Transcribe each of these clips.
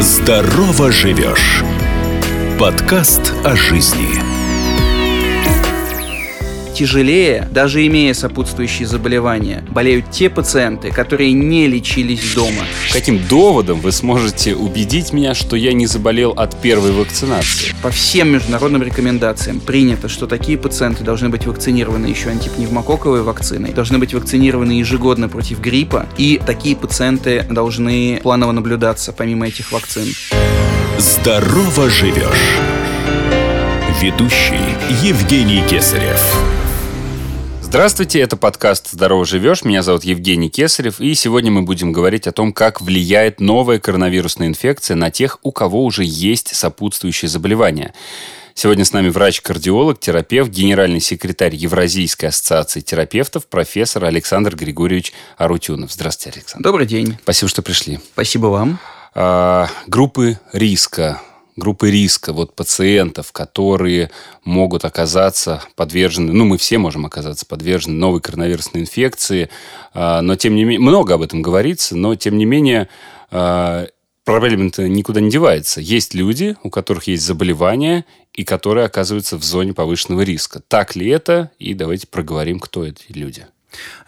Здорово живешь. Подкаст о жизни. Тяжелее, даже имея сопутствующие заболевания, болеют те пациенты, которые не лечились дома. Каким доводом вы сможете убедить меня, что я не заболел от первой вакцинации? По всем международным рекомендациям принято, что такие пациенты должны быть вакцинированы еще антипневмококковой вакциной, должны быть вакцинированы ежегодно против гриппа, и такие пациенты должны планово наблюдаться помимо этих вакцин. Здорово живешь. Ведущий Евгений Кесарев. Здравствуйте, это подкаст «Здорово живешь». Меня зовут Евгений Кесарев, и сегодня мы будем говорить о том, как влияет новая коронавирусная инфекция на тех, у кого уже есть сопутствующие заболевания. Сегодня с нами врач-кардиолог, терапевт, генеральный секретарь Евразийской ассоциации терапевтов, профессор Александр Григорьевич Арутюнов. Здравствуйте, Александр. Добрый день. Спасибо, что пришли. Спасибо вам. А, группы риска группы риска вот пациентов, которые могут оказаться подвержены, ну, мы все можем оказаться подвержены новой коронавирусной инфекции, а, но тем не менее, много об этом говорится, но тем не менее а, проблема-то никуда не девается. Есть люди, у которых есть заболевания, и которые оказываются в зоне повышенного риска. Так ли это? И давайте проговорим, кто эти люди.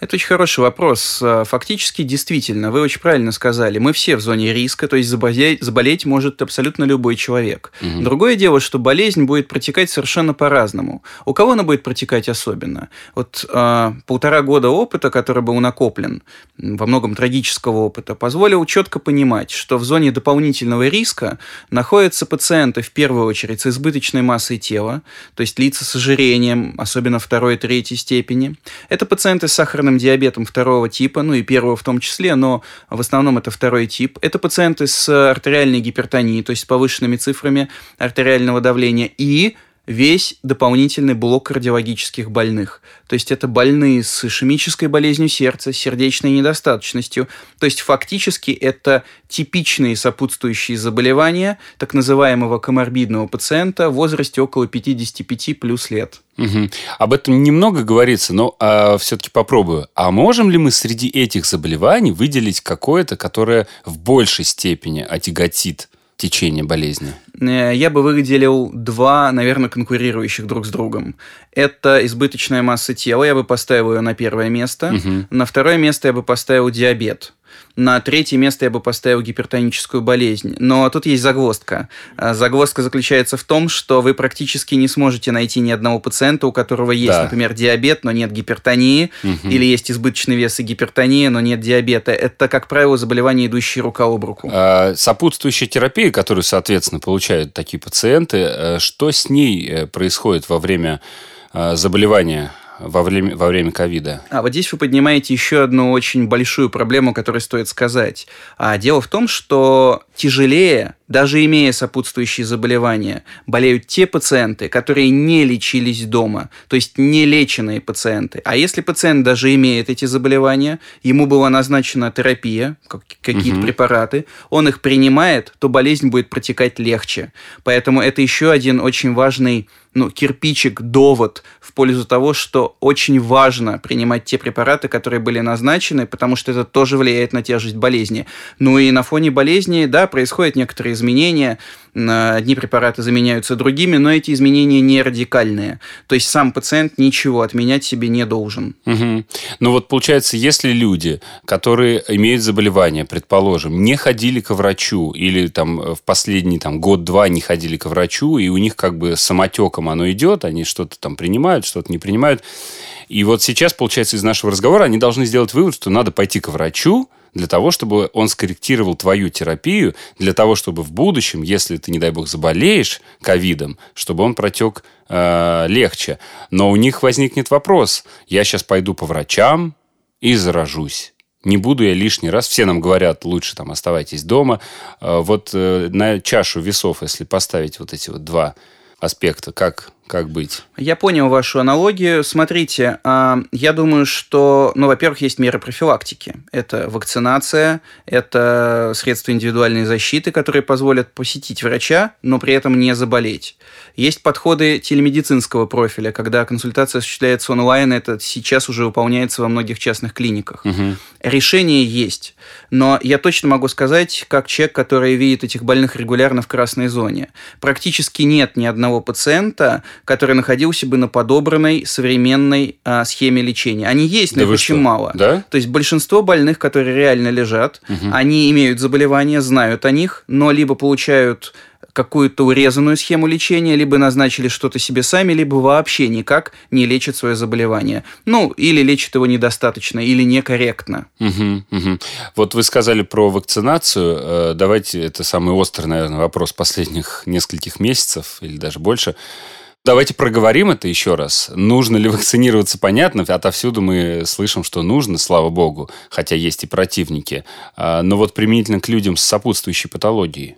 Это очень хороший вопрос. А, фактически, действительно, вы очень правильно сказали, мы все в зоне риска, то есть заболеть, заболеть может абсолютно любой человек. Угу. Другое дело, что болезнь будет протекать совершенно по-разному. У кого она будет протекать особенно? Вот э, полтора года опыта, который был накоплен, во многом трагического опыта, позволил четко понимать, что в зоне дополнительного риска находятся пациенты в первую очередь с избыточной массой тела, то есть лица с ожирением, особенно второй и третьей степени. Это пациенты с сахарным диабетом второго типа, ну и первого в том числе, но в основном это второй тип. Это пациенты с артериальной гипертонией, то есть с повышенными цифрами артериального давления и весь дополнительный блок кардиологических больных. То есть это больные с ишемической болезнью сердца, сердечной недостаточностью. То есть фактически это типичные сопутствующие заболевания так называемого коморбидного пациента в возрасте около 55 плюс лет. Угу. Об этом немного говорится, но а, все-таки попробую. А можем ли мы среди этих заболеваний выделить какое-то, которое в большей степени отяготит течение болезни? Э, я бы выделил два, наверное, конкурирующих друг с другом. Это избыточная масса тела, я бы поставил ее на первое место. Угу. На второе место я бы поставил диабет. На третье место я бы поставил гипертоническую болезнь. Но тут есть загвоздка. А, загвоздка заключается в том, что вы практически не сможете найти ни одного пациента, у которого есть, да. например, диабет, но нет гипертонии, угу. или есть избыточный вес и гипертония, но нет диабета. Это, как правило, заболевания, идущие рука об руку. А, сопутствующая терапия, которую, соответственно, получают такие пациенты, э, что с ней э, происходит во время э, заболевания во время, во время ковида. А вот здесь вы поднимаете еще одну очень большую проблему, которую стоит сказать. А дело в том, что тяжелее, даже имея сопутствующие заболевания, болеют те пациенты, которые не лечились дома, то есть не леченные пациенты. А если пациент даже имеет эти заболевания, ему была назначена терапия, какие-то угу. препараты, он их принимает, то болезнь будет протекать легче. Поэтому это еще один очень важный ну, кирпичик, довод в пользу того, что очень важно принимать те препараты, которые были назначены, потому что это тоже влияет на тяжесть болезни. Ну и на фоне болезни, да, происходят некоторые изменения, одни препараты заменяются другими, но эти изменения не радикальные. То есть сам пациент ничего отменять себе не должен. Угу. Ну вот получается, если люди, которые имеют заболевание, предположим, не ходили к врачу или там в последний там, год-два не ходили к врачу, и у них как бы самотеком оно идет, они что-то там принимают, что-то не принимают. И вот сейчас, получается, из нашего разговора они должны сделать вывод, что надо пойти к врачу, для того, чтобы он скорректировал твою терапию, для того, чтобы в будущем, если ты, не дай бог, заболеешь ковидом, чтобы он протек э, легче. Но у них возникнет вопрос. Я сейчас пойду по врачам и заражусь. Не буду я лишний раз. Все нам говорят, лучше там оставайтесь дома. Э, вот э, на чашу весов, если поставить вот эти вот два аспекта, как как быть? Я понял вашу аналогию. Смотрите, а, я думаю, что, ну, во-первых, есть меры профилактики. Это вакцинация, это средства индивидуальной защиты, которые позволят посетить врача, но при этом не заболеть. Есть подходы телемедицинского профиля, когда консультация осуществляется онлайн, это сейчас уже выполняется во многих частных клиниках. Угу. Решение есть, но я точно могу сказать, как человек, который видит этих больных регулярно в красной зоне, практически нет ни одного пациента, который находился бы на подобранной современной а, схеме лечения. Они есть, но да их очень что? мало. Да? То есть большинство больных, которые реально лежат, угу. они имеют заболевания, знают о них, но либо получают какую-то урезанную схему лечения, либо назначили что-то себе сами, либо вообще никак не лечат свое заболевание. Ну, или лечат его недостаточно, или некорректно. Угу, угу. Вот вы сказали про вакцинацию. Э, давайте, это самый острый, наверное, вопрос последних нескольких месяцев или даже больше. Давайте проговорим это еще раз. Нужно ли вакцинироваться, понятно. Отовсюду мы слышим, что нужно, слава богу, хотя есть и противники. А, но вот применительно к людям с сопутствующей патологией.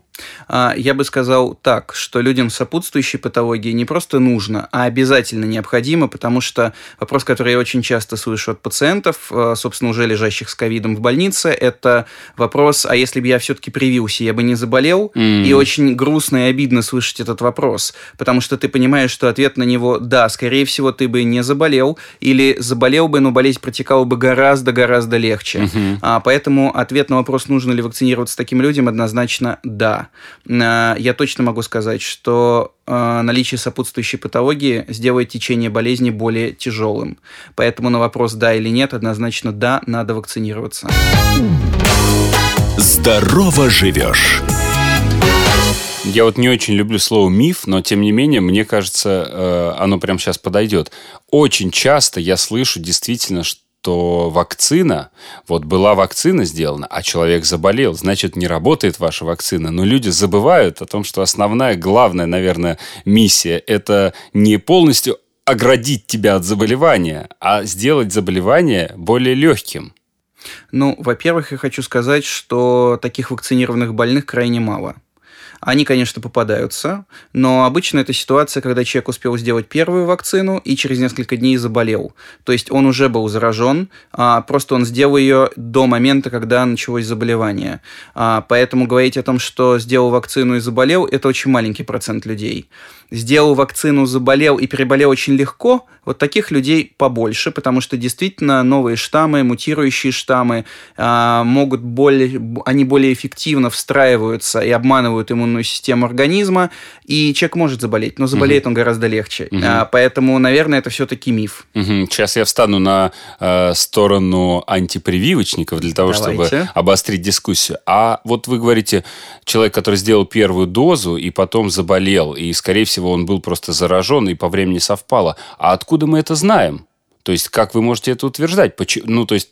А, я бы сказал так, что людям с сопутствующей патологией не просто нужно, а обязательно необходимо, потому что вопрос, который я очень часто слышу от пациентов, а, собственно, уже лежащих с ковидом в больнице, это вопрос, а если бы я все-таки привился, я бы не заболел? Mm. И очень грустно и обидно слышать этот вопрос, потому что ты понимаешь, что ответ на него «да, скорее всего, ты бы не заболел», или «заболел бы, но болезнь протекала бы гораздо-гораздо легче». Mm-hmm. А, поэтому ответ на вопрос, нужно ли вакцинироваться таким людям, однозначно «да». Э, я точно могу сказать, что э, наличие сопутствующей патологии сделает течение болезни более тяжелым. Поэтому на вопрос «да» или «нет» однозначно «да», надо вакцинироваться. Здорово живешь! Я вот не очень люблю слово миф, но тем не менее, мне кажется, э, оно прямо сейчас подойдет. Очень часто я слышу действительно, что что вакцина, вот была вакцина сделана, а человек заболел, значит, не работает ваша вакцина. Но люди забывают о том, что основная, главная, наверное, миссия – это не полностью оградить тебя от заболевания, а сделать заболевание более легким. Ну, во-первых, я хочу сказать, что таких вакцинированных больных крайне мало. Они, конечно, попадаются, но обычно это ситуация, когда человек успел сделать первую вакцину и через несколько дней заболел. То есть он уже был заражен, а просто он сделал ее до момента, когда началось заболевание. А, поэтому говорить о том, что сделал вакцину и заболел, это очень маленький процент людей сделал вакцину, заболел и переболел очень легко, вот таких людей побольше, потому что действительно новые штаммы, мутирующие штаммы э, могут более, они более эффективно встраиваются и обманывают иммунную систему организма, и человек может заболеть, но заболеет угу. он гораздо легче. Угу. А, поэтому, наверное, это все-таки миф. Угу. Сейчас я встану на э, сторону антипрививочников для того, Давайте. чтобы обострить дискуссию. А вот вы говорите, человек, который сделал первую дозу и потом заболел, и, скорее всего, он был просто заражен и по времени совпало. А откуда мы это знаем? То есть, как вы можете это утверждать? Почему, ну, то есть,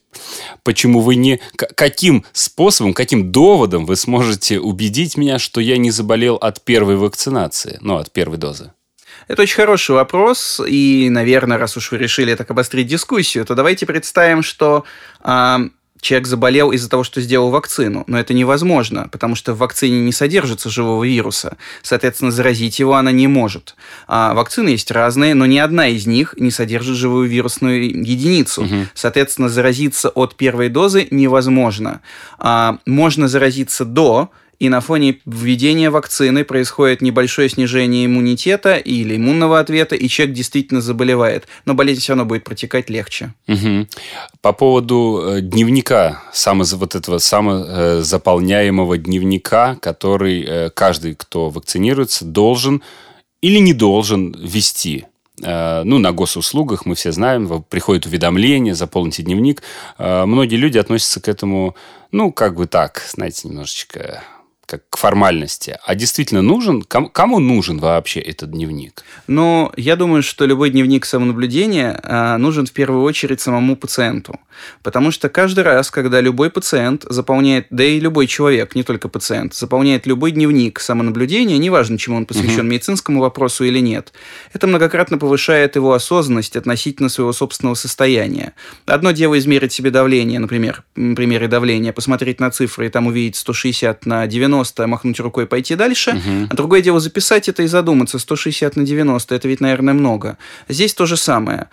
почему вы не... Каким способом, каким доводом вы сможете убедить меня, что я не заболел от первой вакцинации, ну, от первой дозы? Это очень хороший вопрос, и, наверное, раз уж вы решили так обострить дискуссию, то давайте представим, что человек заболел из-за того, что сделал вакцину. Но это невозможно, потому что в вакцине не содержится живого вируса. Соответственно, заразить его она не может. А вакцины есть разные, но ни одна из них не содержит живую вирусную единицу. Угу. Соответственно, заразиться от первой дозы невозможно. А, можно заразиться до, и на фоне введения вакцины происходит небольшое снижение иммунитета или иммунного ответа, и человек действительно заболевает. Но болезнь все равно будет протекать легче. Угу. По поводу э, дневника, само, вот этого самозаполняемого дневника, который э, каждый, кто вакцинируется, должен или не должен вести э, ну, на госуслугах, мы все знаем, приходит уведомление, заполните дневник. Многие люди относятся к этому, ну, как бы так, знаете, немножечко как к формальности, а действительно нужен, кому, кому нужен вообще этот дневник? Ну, я думаю, что любой дневник самонаблюдения э, нужен в первую очередь самому пациенту. Потому что каждый раз, когда любой пациент заполняет, да и любой человек, не только пациент, заполняет любой дневник самонаблюдения, неважно, чему он посвящен, угу. медицинскому вопросу или нет, это многократно повышает его осознанность относительно своего собственного состояния. Одно дело измерить себе давление, например, на примере давления, посмотреть на цифры и там увидеть 160 на 90, 90, махнуть рукой и пойти дальше. Угу. А другое дело записать это и задуматься. 160 на 90, это ведь, наверное, много. Здесь то же самое.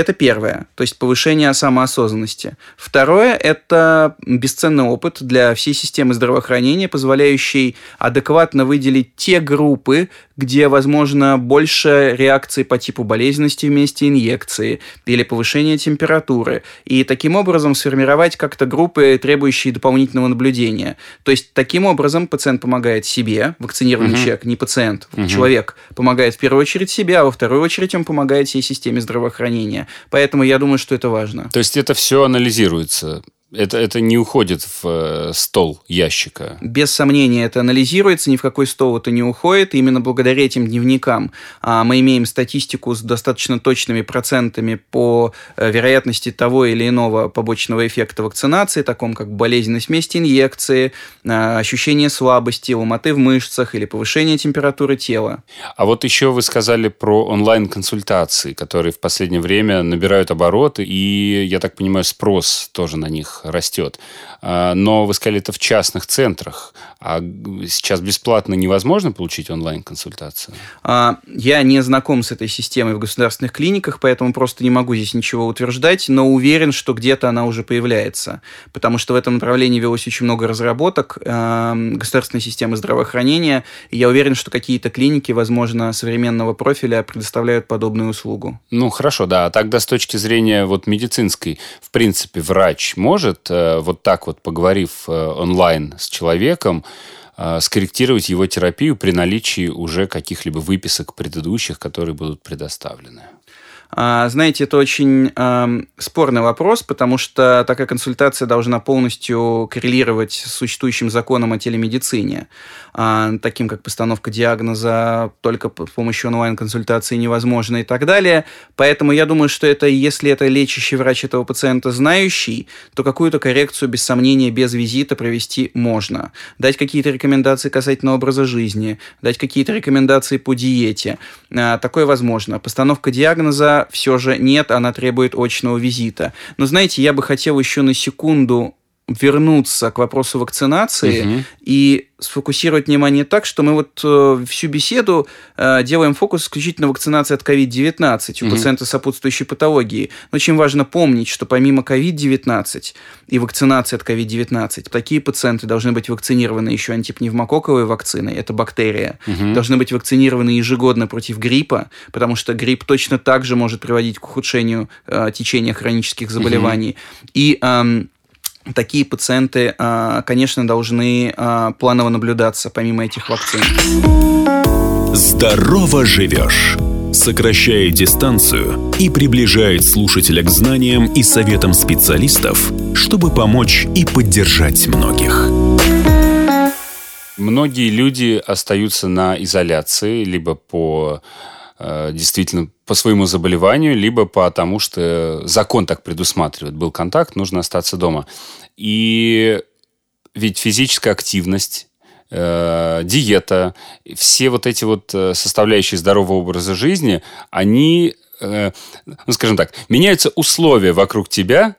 Это первое, то есть повышение самоосознанности. Второе – это бесценный опыт для всей системы здравоохранения, позволяющий адекватно выделить те группы, где, возможно, больше реакции по типу болезненности вместе инъекции или повышения температуры, и таким образом сформировать как-то группы, требующие дополнительного наблюдения. То есть, таким образом пациент помогает себе, вакцинированный угу. человек, не пациент, угу. человек помогает в первую очередь себе, а во вторую очередь он помогает всей системе здравоохранения. Поэтому я думаю, что это важно. То есть это все анализируется это, это не уходит в э, стол ящика. Без сомнения, это анализируется, ни в какой стол это не уходит. И именно благодаря этим дневникам а, мы имеем статистику с достаточно точными процентами по а, вероятности того или иного побочного эффекта вакцинации, таком как болезненность вместе инъекции, а, ощущение слабости, ломоты в мышцах или повышение температуры тела. А вот еще вы сказали про онлайн-консультации, которые в последнее время набирают обороты, и, я так понимаю, спрос тоже на них растет. А, но вы сказали, это в частных центрах. А сейчас бесплатно невозможно получить онлайн-консультацию? А, я не знаком с этой системой в государственных клиниках, поэтому просто не могу здесь ничего утверждать, но уверен, что где-то она уже появляется. Потому что в этом направлении велось очень много разработок а, государственной системы здравоохранения. И я уверен, что какие-то клиники, возможно, современного профиля предоставляют подобную услугу. Ну, хорошо, да. Тогда с точки зрения вот медицинской, в принципе, врач может э, вот так вот, поговорив э, онлайн с человеком, э, скорректировать его терапию при наличии уже каких-либо выписок предыдущих, которые будут предоставлены? А, знаете, это очень спорный вопрос, потому что такая консультация должна полностью коррелировать с существующим законом о телемедицине, э, таким как постановка диагноза только с помощью онлайн-консультации невозможно и так далее. Поэтому я думаю, что это, если это лечащий врач этого пациента знающий, то какую-то коррекцию без сомнения, без визита провести можно. Дать какие-то рекомендации касательно образа жизни, дать какие-то рекомендации по диете. Э, такое возможно. Постановка диагноза все же нет, она требует очного визита. Но знаете, я бы хотел еще на секунду вернуться к вопросу вакцинации угу. и сфокусировать внимание так, что мы вот э, всю беседу э, делаем фокус исключительно на вакцинации от COVID-19 у угу. пациента сопутствующей патологии. Но очень важно помнить, что помимо COVID-19 и вакцинации от COVID-19, такие пациенты должны быть вакцинированы еще антипневмококковой вакциной, это бактерия, угу. должны быть вакцинированы ежегодно против гриппа, потому что грипп точно так же может приводить к ухудшению э, течения хронических заболеваний. Угу. И э, такие пациенты, а, конечно, должны а, планово наблюдаться помимо этих вакцин. Здорово живешь! Сокращает дистанцию и приближает слушателя к знаниям и советам специалистов, чтобы помочь и поддержать многих. Многие люди остаются на изоляции, либо по действительно по своему заболеванию, либо потому, что закон так предусматривает. Был контакт, нужно остаться дома. И ведь физическая активность, э, диета, все вот эти вот э, составляющие здорового образа жизни, они, э, ну, скажем так, меняются условия вокруг тебя,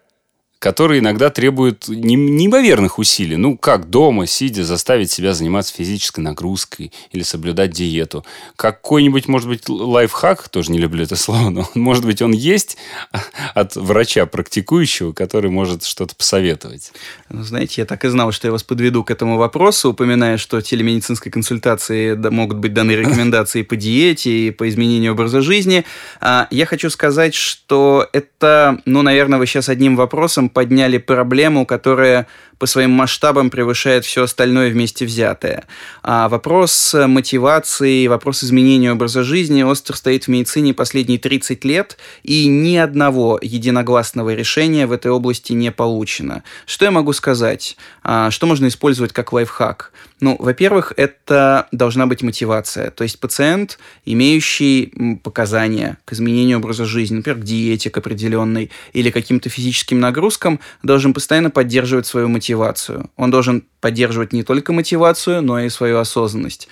которые иногда требуют неимоверных усилий. Ну, как дома, сидя, заставить себя заниматься физической нагрузкой или соблюдать диету. Какой-нибудь, может быть, лайфхак, тоже не люблю это слово, но, может быть, он есть от врача практикующего, который может что-то посоветовать. Ну, знаете, я так и знал, что я вас подведу к этому вопросу, упоминая, что телемедицинской консультации могут быть даны рекомендации по диете и по изменению образа жизни. А, я хочу сказать, что это, ну, наверное, вы сейчас одним вопросом подняли проблему, которая по своим масштабам превышает все остальное вместе взятое. А вопрос мотивации, вопрос изменения образа жизни остро стоит в медицине последние 30 лет, и ни одного единогласного решения в этой области не получено. Что я могу сказать? А, что можно использовать как лайфхак? Ну, во-первых, это должна быть мотивация. То есть пациент, имеющий показания к изменению образа жизни, например, к диете к определенной или каким-то физическим нагрузкам, должен постоянно поддерживать свою мотивацию. Он должен поддерживать не только мотивацию, но и свою осознанность.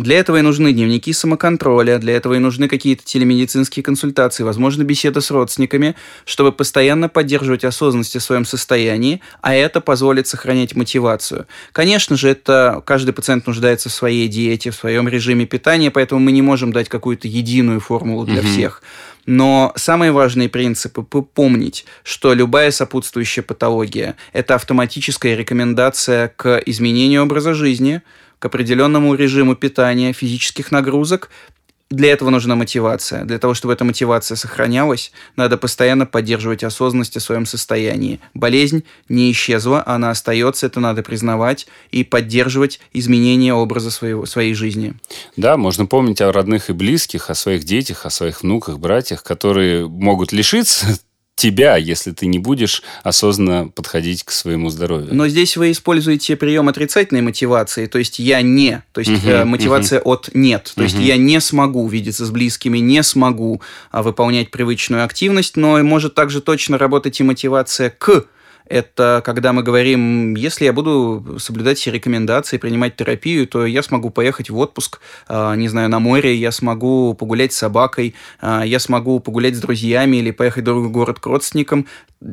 Для этого и нужны дневники самоконтроля, для этого и нужны какие-то телемедицинские консультации, возможно, беседа с родственниками, чтобы постоянно поддерживать осознанность о своем состоянии, а это позволит сохранять мотивацию. Конечно же, это каждый пациент нуждается в своей диете, в своем режиме питания, поэтому мы не можем дать какую-то единую формулу для угу. всех. Но самые важные принципы – помнить, что любая сопутствующая патология – это автоматическая рекомендация к изменению образа жизни, к определенному режиму питания, физических нагрузок, для этого нужна мотивация. Для того, чтобы эта мотивация сохранялась, надо постоянно поддерживать осознанность о своем состоянии. Болезнь не исчезла, она остается, это надо признавать и поддерживать изменение образа своего, своей жизни. Да, можно помнить о родных и близких, о своих детях, о своих внуках, братьях, которые могут лишиться тебя, если ты не будешь осознанно подходить к своему здоровью. Но здесь вы используете прием отрицательной мотивации, то есть я не, то есть uh-huh, мотивация uh-huh. от нет, то uh-huh. есть я не смогу видеться с близкими, не смогу а, выполнять привычную активность, но может также точно работать и мотивация к это когда мы говорим, если я буду соблюдать все рекомендации, принимать терапию, то я смогу поехать в отпуск, а, не знаю, на море, я смогу погулять с собакой, а, я смогу погулять с друзьями или поехать в другой город к родственникам.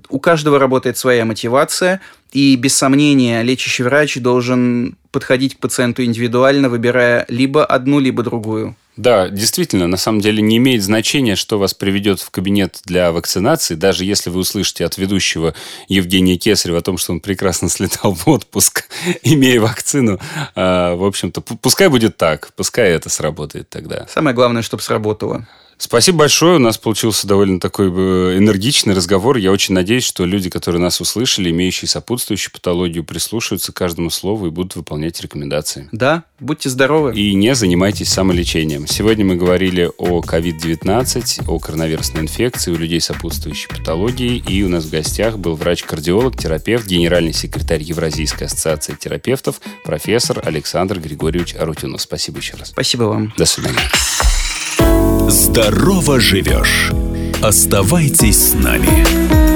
У каждого работает своя мотивация, и без сомнения лечащий врач должен подходить к пациенту индивидуально, выбирая либо одну, либо другую. Да, действительно, на самом деле не имеет значения, что вас приведет в кабинет для вакцинации, даже если вы услышите от ведущего Евгения Кесарева о том, что он прекрасно слетал в отпуск, имея вакцину. А, в общем-то, пускай будет так, пускай это сработает тогда. Самое главное, чтобы сработало. Спасибо большое. У нас получился довольно такой э, энергичный разговор. Я очень надеюсь, что люди, которые нас услышали, имеющие сопутствующую патологию, прислушаются к каждому слову и будут выполнять рекомендации. Да, будьте здоровы. И не занимайтесь самолечением. Сегодня мы говорили о COVID-19, о коронавирусной инфекции у людей сопутствующей патологии. И у нас в гостях был врач-кардиолог, терапевт, генеральный секретарь Евразийской ассоциации терапевтов, профессор Александр Григорьевич Арутюнов. Спасибо еще раз. Спасибо вам. До свидания. Здорово живешь. Оставайтесь с нами.